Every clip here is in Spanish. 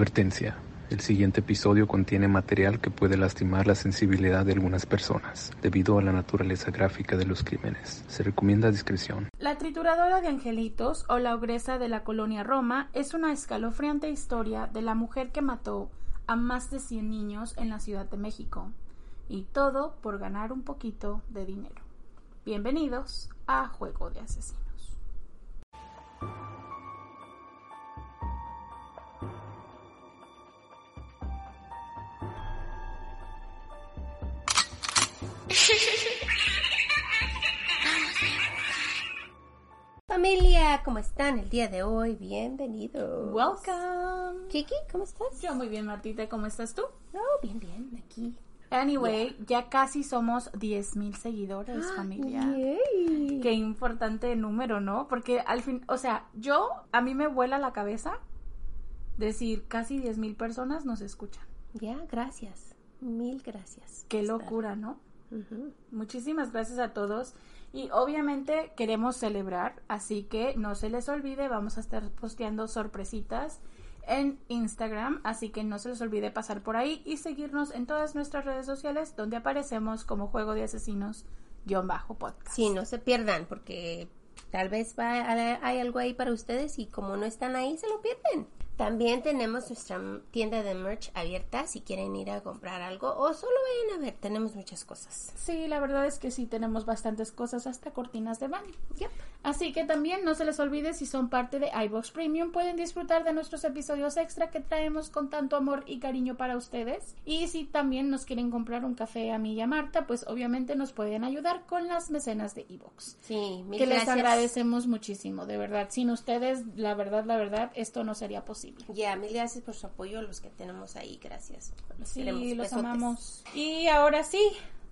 Advertencia. El siguiente episodio contiene material que puede lastimar la sensibilidad de algunas personas debido a la naturaleza gráfica de los crímenes. Se recomienda discreción. La trituradora de angelitos o la ogresa de la colonia Roma es una escalofriante historia de la mujer que mató a más de 100 niños en la Ciudad de México. Y todo por ganar un poquito de dinero. Bienvenidos a Juego de Asesinos. Familia, ¿cómo están el día de hoy? Bienvenidos. Welcome. Kiki, ¿cómo estás? Yo muy bien, Martita. ¿Cómo estás tú? No, bien, bien, aquí. Anyway, ya casi somos 10.000 seguidores, familia. Yay. Qué importante número, ¿no? Porque al fin, o sea, yo, a mí me vuela la cabeza decir casi 10.000 personas nos escuchan. Ya, gracias. Mil gracias. Qué locura, ¿no? Muchísimas gracias a todos. Y obviamente queremos celebrar, así que no se les olvide, vamos a estar posteando sorpresitas en Instagram, así que no se les olvide pasar por ahí y seguirnos en todas nuestras redes sociales donde aparecemos como Juego de Asesinos guion bajo podcast. Sí, no se pierdan porque tal vez va, hay algo ahí para ustedes y como no están ahí, se lo pierden. También tenemos nuestra tienda de merch abierta si quieren ir a comprar algo o solo vayan a ver, tenemos muchas cosas. Sí, la verdad es que sí tenemos bastantes cosas, hasta cortinas de baño. Yep. Así que también no se les olvide si son parte de iBox Premium pueden disfrutar de nuestros episodios extra que traemos con tanto amor y cariño para ustedes. Y si también nos quieren comprar un café a mí y a Marta, pues obviamente nos pueden ayudar con las mecenas de iBox. Sí, mil Que les agradecemos muchísimo, de verdad. Sin ustedes, la verdad, la verdad, esto no sería posible. Ya, mil gracias por su apoyo, los que tenemos ahí, gracias. Los Sí, queremos, los besotes. amamos. Y ahora sí,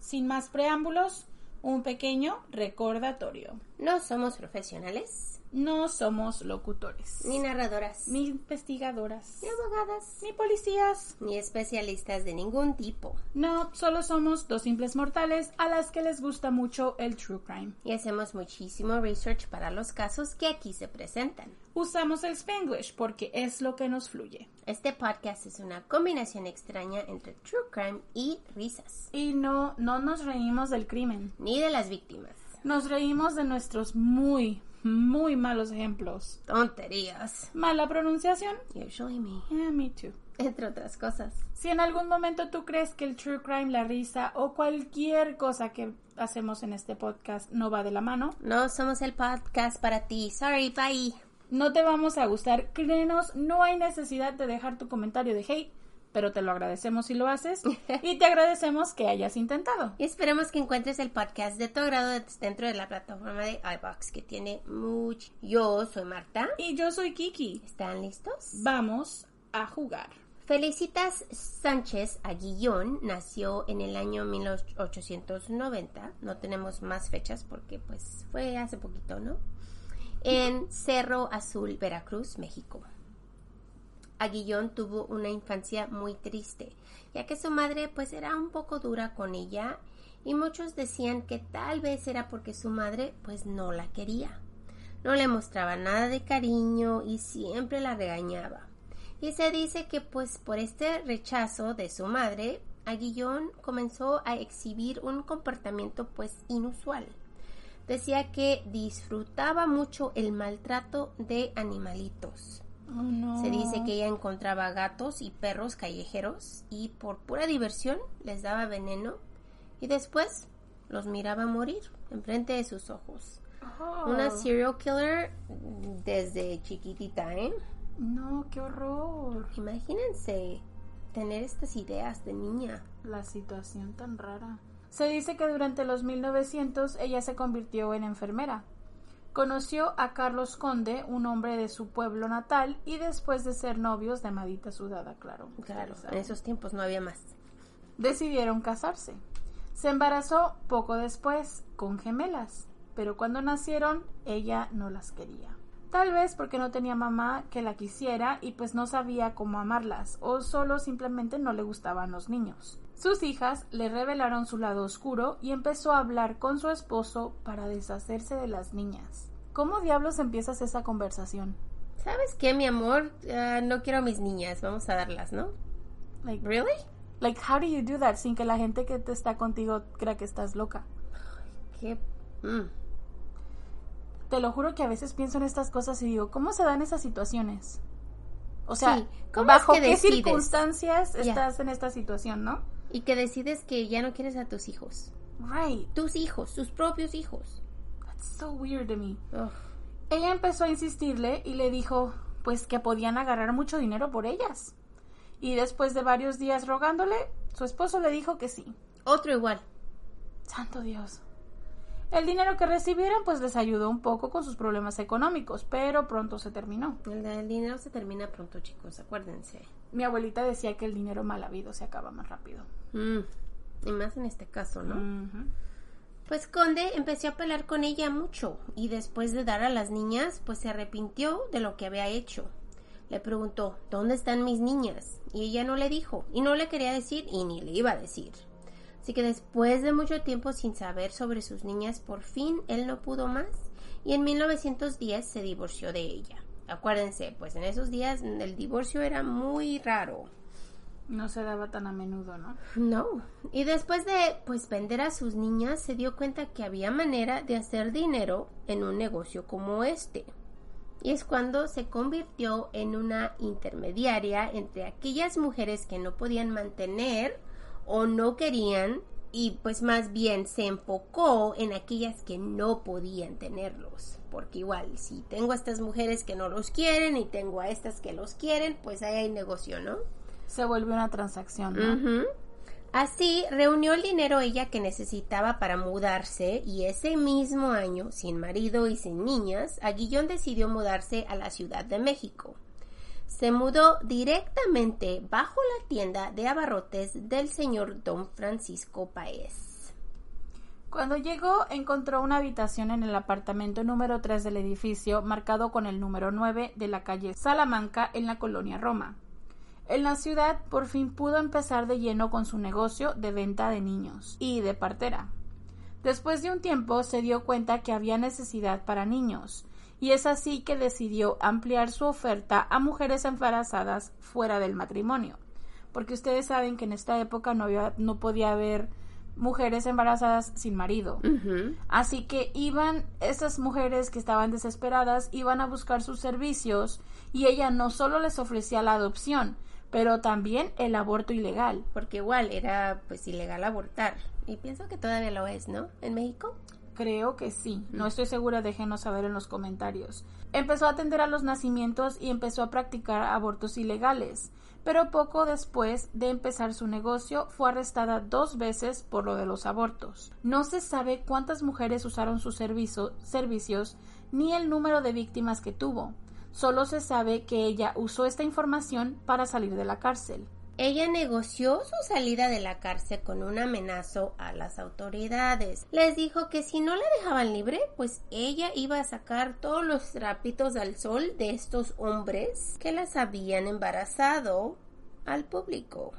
sin más preámbulos, un pequeño recordatorio. No somos profesionales, No somos locutores, ni narradoras, ni investigadoras, ni abogadas, ni policías. ni especialistas de ningún tipo. No, solo somos dos simples mortales a las que les gusta mucho el true crime. Y hacemos muchísimo research para los casos que aquí se presentan. Usamos el Spanglish porque es lo que nos fluye. Este podcast es una combinación extraña entre true crime y risas, Y no, no nos reímos del crimen. ni de las víctimas. Nos reímos de nuestros muy, muy malos ejemplos. Tonterías. Mala pronunciación. Usually me. Eh, me too. Entre otras cosas. Si en algún momento tú crees que el true crime, la risa o cualquier cosa que hacemos en este podcast no va de la mano, No somos el podcast para ti. Sorry, bye. no te vamos a gustar, créenos, no hay necesidad de dejar tu comentario de hate, pero te lo agradecemos si lo haces y te agradecemos que hayas intentado. Y esperemos que encuentres el podcast de tu agrado dentro de la plataforma de iBox que tiene mucho. Yo soy Marta. Y yo soy Kiki. ¿Están listos? Vamos a jugar. Felicitas Sánchez Aguillón nació en el año 1890. No tenemos más fechas porque pues fue hace poquito, ¿no? En Cerro Azul, Veracruz, México. Aguillón tuvo una infancia muy triste, ya que su madre pues era un poco dura con ella y muchos decían que tal vez era porque su madre pues no la quería. No le mostraba nada de cariño y siempre la regañaba. Y se dice que pues por este rechazo de su madre, Aguillón comenzó a exhibir un comportamiento pues inusual. Decía que disfrutaba mucho el maltrato de animalitos. Oh, no. Se dice que ella encontraba gatos y perros callejeros y por pura diversión les daba veneno y después los miraba morir enfrente de sus ojos. Oh. Una serial killer desde chiquitita, ¿eh? No, qué horror. Imagínense tener estas ideas de niña. La situación tan rara. Se dice que durante los 1900 ella se convirtió en enfermera. Conoció a Carlos Conde, un hombre de su pueblo natal, y después de ser novios de Amadita Sudada, claro. Claro, en esos tiempos no había más. Decidieron casarse. Se embarazó poco después con gemelas, pero cuando nacieron ella no las quería. Tal vez porque no tenía mamá que la quisiera y pues no sabía cómo amarlas, o solo simplemente no le gustaban los niños. Sus hijas le revelaron su lado oscuro y empezó a hablar con su esposo para deshacerse de las niñas. ¿Cómo diablos empiezas esa conversación? ¿sabes qué, mi amor? No quiero a mis niñas, vamos a darlas, ¿no? Like, ¿Really? like, how do you do that sin que la gente que te está contigo crea que estás loca? ¿Qué? Mm. Te lo juro que a veces pienso en estas cosas y digo, ¿cómo se dan esas situaciones? O sea, Sí, ¿cómo ¿bajo es que qué decides? circunstancias estás en esta situación, no? Y que decides que ya no quieres a tus hijos. Right. Tus hijos, tus propios hijos. That's so weird to me. Ugh. Ella empezó a insistirle y le dijo, pues que podían agarrar mucho dinero por ellas. Y después de varios días rogándole, su esposo le dijo que sí. Otro igual. Santo Dios. El dinero que recibieron pues les ayudó un poco con sus problemas económicos, pero pronto se terminó. El, el dinero se termina pronto, chicos, acuérdense. Mi abuelita decía que el dinero mal habido se acaba más rápido. Mm. Y más en este caso, ¿no? Pues Conde empezó a pelear con ella mucho y después de dar a las niñas, pues se arrepintió de lo que había hecho. Le preguntó, ¿dónde están mis niñas? Y ella no le dijo, y no le quería decir, y ni le iba a decir. Así que después de mucho tiempo sin saber sobre sus niñas, por fin él no pudo más y en 1910 se divorció de ella. Acuérdense, pues en esos días el divorcio era muy raro. No se daba tan a menudo, ¿no? No. Y después de pues vender a sus niñas se dio cuenta que había manera de hacer dinero en un negocio como este. Y es cuando se convirtió en una intermediaria entre aquellas mujeres que no podían mantener o no querían y pues más bien se enfocó en aquellas que no podían tenerlos. Porque igual, si tengo a estas mujeres que no los quieren y tengo a estas que los quieren, pues ahí hay negocio, ¿no? Se volvió una transacción, ¿no? Así reunió el dinero ella que necesitaba para mudarse y ese mismo año, sin marido y sin niñas, Aguillón decidió mudarse a la Ciudad de México. Se mudó directamente bajo la tienda de abarrotes del señor don Francisco Paez. Cuando llegó, encontró una habitación en el apartamento número 3 del edificio, marcado con el número 9 de la calle Salamanca en la colonia Roma. En la ciudad, por fin pudo empezar de lleno con su negocio de venta de niños y de partera. Después de un tiempo se dio cuenta que había necesidad para niños, y es así que decidió ampliar su oferta a mujeres embarazadas fuera del matrimonio, porque ustedes saben que en esta época no, había, no podía haber mujeres embarazadas sin marido. Así que iban, esas mujeres que estaban desesperadas, iban a buscar sus servicios y ella no solo les ofrecía la adopción, pero también el aborto ilegal. Porque igual era pues ilegal abortar. Y pienso que todavía lo es, ¿no? En México. Creo que sí, no estoy segura, déjenos saber en los comentarios. Empezó a atender a los nacimientos y empezó a practicar abortos ilegales, pero poco después de empezar su negocio fue arrestada dos veces por lo de los abortos. No se sabe cuántas mujeres usaron sus servicio- servicios ni el número de víctimas que tuvo. Solo se sabe que ella usó esta información para salir de la cárcel. Ella negoció su salida de la cárcel con un amenazo a las autoridades. Les dijo que si no la dejaban libre, pues ella iba a sacar todos los trapitos al sol de estos hombres que las habían embarazado al público.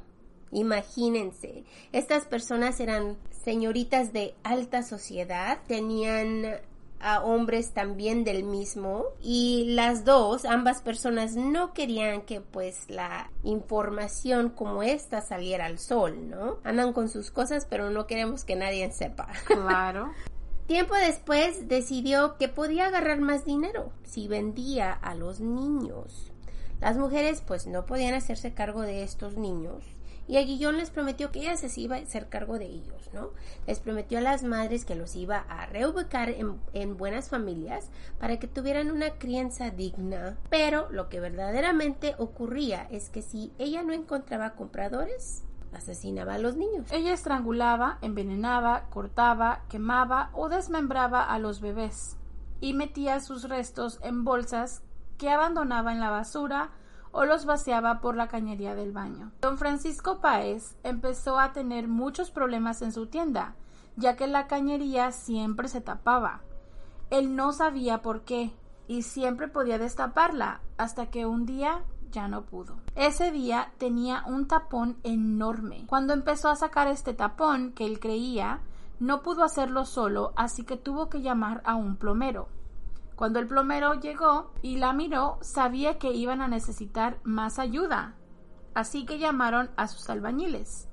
Imagínense, estas personas eran señoritas de alta sociedad, tenían a hombres también del mismo y las dos, ambas personas no querían que pues la información como esta saliera al sol, ¿no? Andan con sus cosas pero no queremos que nadie sepa. Claro. Tiempo después decidió que podía agarrar más dinero si vendía a los niños. Las mujeres pues no podían hacerse cargo de estos niños y Aguillón les prometió que ella se iba a hacer cargo de ellos, ¿no? Les prometió a las madres que los iba a reubicar en, en buenas familias para que tuvieran una crianza digna. Pero lo que verdaderamente ocurría es que si ella no encontraba compradores, asesinaba a los niños. Ella estrangulaba, envenenaba, cortaba, quemaba o desmembraba a los bebés y metía sus restos en bolsas que abandonaba en la basura o los vaciaba por la cañería del baño. Don Francisco Páez empezó a tener muchos problemas en su tienda, ya que la cañería siempre se tapaba. Él no sabía por qué y siempre podía destaparla hasta que un día ya no pudo. Ese día tenía un tapón enorme. Cuando empezó a sacar este tapón que él creía, no pudo hacerlo solo, así que tuvo que llamar a un plomero. Cuando el plomero llegó y la miró, sabía que iban a necesitar más ayuda, así que llamaron a sus albañiles,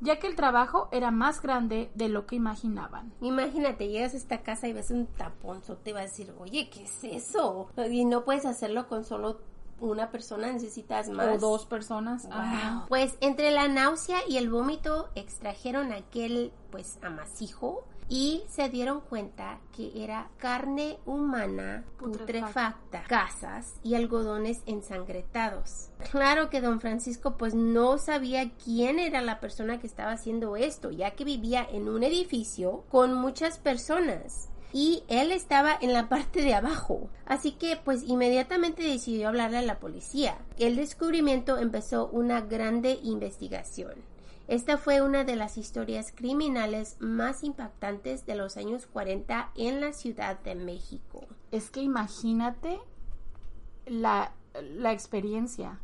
ya que el trabajo era más grande de lo que imaginaban. Imagínate, llegas a esta casa y ves un tapón, te va a decir, oye, ¿qué es eso? Y no puedes hacerlo con solo una persona, necesitas más. O dos personas. Wow. Pues entre la náusea y el vómito extrajeron aquel pues amasijo y se dieron cuenta que era carne humana putrefacta, gasas y algodones ensangretados. Claro que don Francisco pues no sabía quién era la persona que estaba haciendo esto, ya que vivía en un edificio con muchas personas y él estaba en la parte de abajo. Así que pues inmediatamente decidió hablarle a la policía. El descubrimiento empezó una grande investigación. Esta fue una de las historias criminales más impactantes de los años 40 en la Ciudad de México. Es que imagínate la, la experiencia.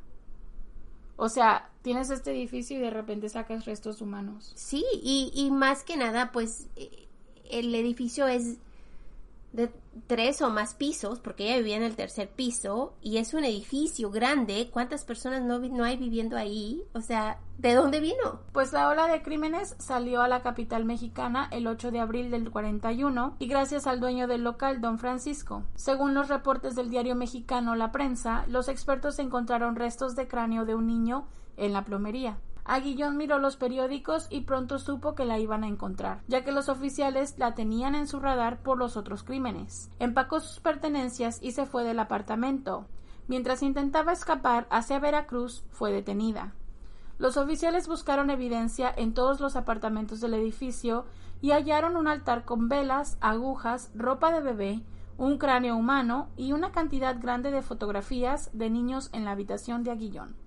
O sea, tienes este edificio y de repente sacas restos humanos. Sí, y, y más que nada, pues eh, el edificio es de tres o más pisos, porque ella vivía en el tercer piso, y es un edificio grande, ¿cuántas personas no, no hay viviendo ahí? O sea, ¿de dónde vino? Pues la ola de crímenes salió a la capital mexicana el 8 de abril del 41 y gracias al dueño del local, don Francisco. Según los reportes del diario mexicano La Prensa, los expertos encontraron restos de cráneo de un niño en la plomería. Aguillón miró los periódicos y pronto supo que la iban a encontrar, ya que los oficiales la tenían en su radar por los otros crímenes. Empacó sus pertenencias y se fue del apartamento. Mientras intentaba escapar hacia Veracruz, fue detenida. Los oficiales buscaron evidencia en todos los apartamentos del edificio y hallaron un altar con velas, agujas, ropa de bebé, un cráneo humano y una cantidad grande de fotografías de niños en la habitación de Aguillón.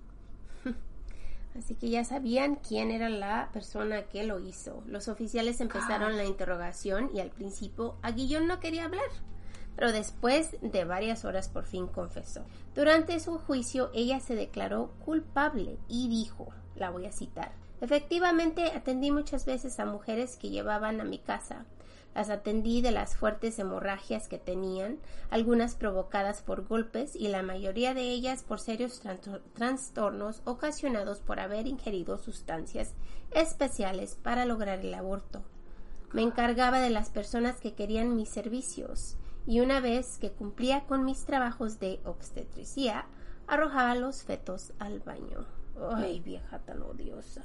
Así que ya sabían quién era la persona que lo hizo. Los oficiales empezaron la interrogación y al principio Aguillón no quería hablar, pero después de varias horas por fin confesó. Durante su juicio ella se declaró culpable y dijo, la voy a citar, efectivamente atendí muchas veces a mujeres que llevaban a mi casa las atendí de las fuertes hemorragias que tenían, algunas provocadas por golpes y la mayoría de ellas por serios trastornos ocasionados por haber ingerido sustancias especiales para lograr el aborto. Me encargaba de las personas que querían mis servicios y una vez que cumplía con mis trabajos de obstetricia, arrojaba los fetos al baño. Ay, vieja tan odiosa.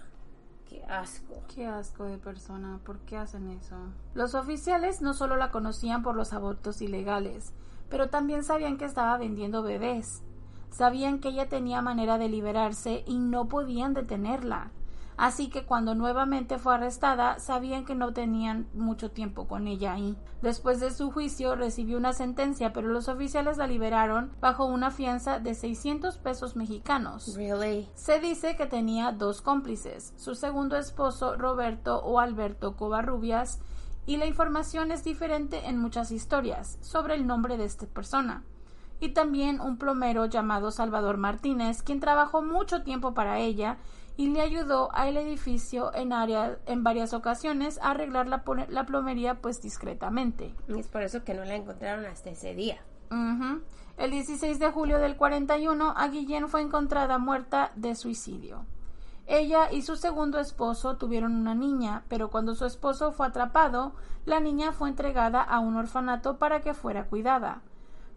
Qué asco. Qué asco de persona. ¿Por qué hacen eso? Los oficiales no solo la conocían por los abortos ilegales, pero también sabían que estaba vendiendo bebés. Sabían que ella tenía manera de liberarse y no podían detenerla. Así que cuando nuevamente fue arrestada, sabían que no tenían mucho tiempo con ella ahí. Después de su juicio, recibió una sentencia, pero los oficiales la liberaron bajo una fianza de 600 pesos mexicanos. Really? Se dice que tenía dos cómplices, su segundo esposo, Roberto o Alberto Covarrubias, y la información es diferente en muchas historias sobre el nombre de esta persona y también un plomero llamado Salvador Martínez, quien trabajó mucho tiempo para ella y le ayudó al edificio en, área, en varias ocasiones a arreglar la, la, plomería pues discretamente. Es por eso que no la encontraron hasta ese día. El 16 de julio del 41, a Guillén fue encontrada muerta de suicidio. Ella y su segundo esposo tuvieron una niña, pero cuando su esposo fue atrapado, la niña fue entregada a un orfanato para que fuera cuidada.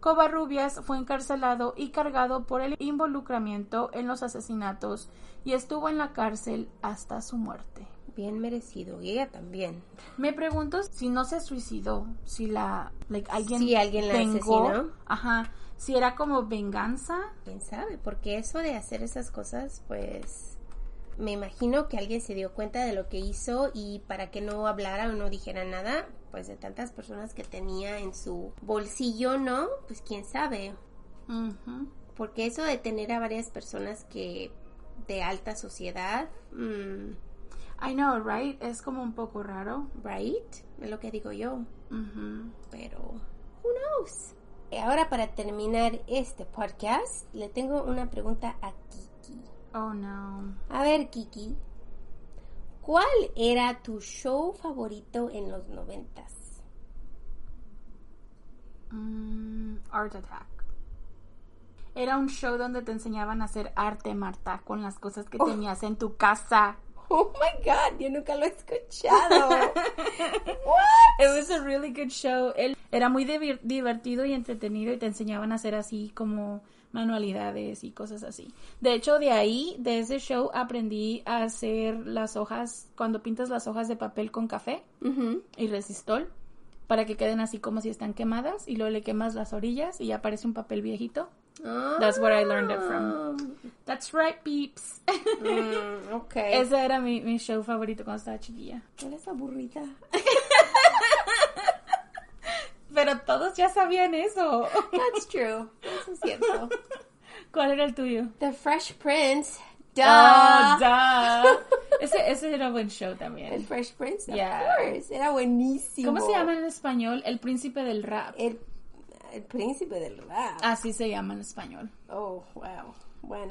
Covarrubias fue encarcelado y cargado por el involucramiento en los asesinatos y estuvo en la cárcel hasta su muerte. Bien merecido, y ella también. Me pregunto si no se suicidó, si la alguien si alguien la asesinó. Ajá, si era como venganza. ¿Quién sabe? Porque eso de hacer esas cosas, pues me imagino que alguien se dio cuenta de lo que hizo y para que no hablara o no dijera nada, pues de tantas personas que tenía en su bolsillo, ¿no? Pues quién sabe. Porque eso de tener a varias personas que de alta sociedad... Mm, I know, right? Es como un poco raro. Right? Es lo que digo yo. Pero, who knows? Ahora para terminar este podcast, le tengo una pregunta a Kiki. Oh no. A ver, Kiki, ¿Cuál era tu show favorito en los noventas? Mm, Art Attack. Era un show donde te enseñaban a hacer arte, Marta, con las cosas que tenías en tu casa. Oh my god, yo nunca lo he escuchado. What? It was a really good show. Él era muy divertido y entretenido y te enseñaban a hacer así como manualidades y cosas así. De hecho, de ahí, de ese show, aprendí a hacer las hojas, cuando pintas las hojas de papel con café y resistol, para que queden así como si están quemadas y luego le quemas las orillas y ya aparece un papel viejito. That's where I learned it from. That's right, peeps. Mm, ok. Ese era mi, mi show favorito cuando estaba chiquilla. Eres aburrida. Pero todos ya sabían eso. That's true. Eso es cierto. ¿Cuál era el tuyo? The Fresh Prince. Duh. Oh, duh. Ese, ese era buen show The también. Fresh Prince, of Yeah. course. Era buenísimo. ¿Cómo se llama en español? El príncipe del rap. El, el príncipe del rap. Así se llama en español. Oh, wow. Bueno.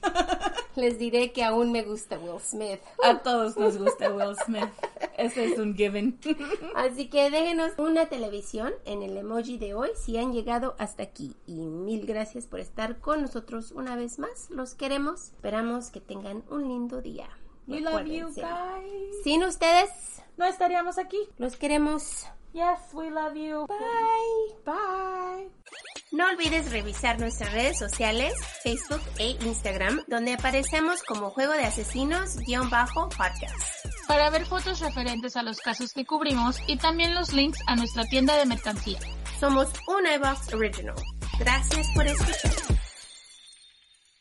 Les diré que aún me gusta Will Smith. A todos nos gusta Will Smith. Ese es un given. Así que déjenos una televisión en el emoji de hoy si han llegado hasta aquí. Y mil gracias por estar con nosotros una vez más. Los queremos. Esperamos que tengan un lindo día. We love you guys. Sin ustedes, No estaríamos aquí. los queremos. Yes, we love you. Bye. Bye. No olvides revisar nuestras redes sociales, Facebook e Instagram, donde aparecemos como Juego de Asesinos-podcast. Para ver fotos referentes a los casos que cubrimos y también los links a nuestra tienda de mercancía. Somos un iBox Original. Gracias por escuchar.